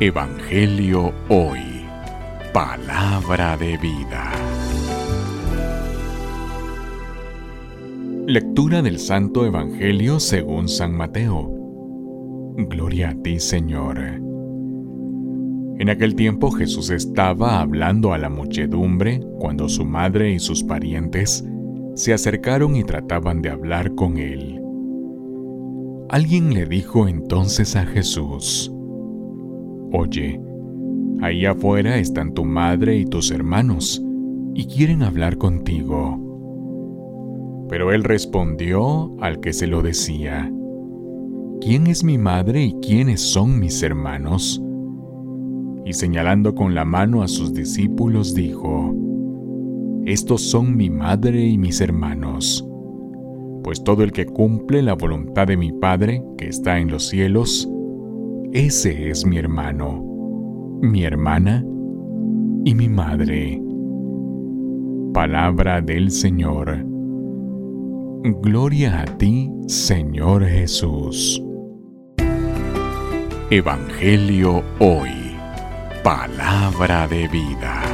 Evangelio Hoy. Palabra de vida. Lectura del Santo Evangelio según San Mateo. Gloria a ti, Señor. En aquel tiempo Jesús estaba hablando a la muchedumbre cuando su madre y sus parientes se acercaron y trataban de hablar con él. Alguien le dijo entonces a Jesús, Oye, ahí afuera están tu madre y tus hermanos, y quieren hablar contigo. Pero él respondió al que se lo decía, ¿quién es mi madre y quiénes son mis hermanos? Y señalando con la mano a sus discípulos dijo, Estos son mi madre y mis hermanos, pues todo el que cumple la voluntad de mi Padre que está en los cielos, ese es mi hermano, mi hermana y mi madre. Palabra del Señor. Gloria a ti, Señor Jesús. Evangelio hoy. Palabra de vida.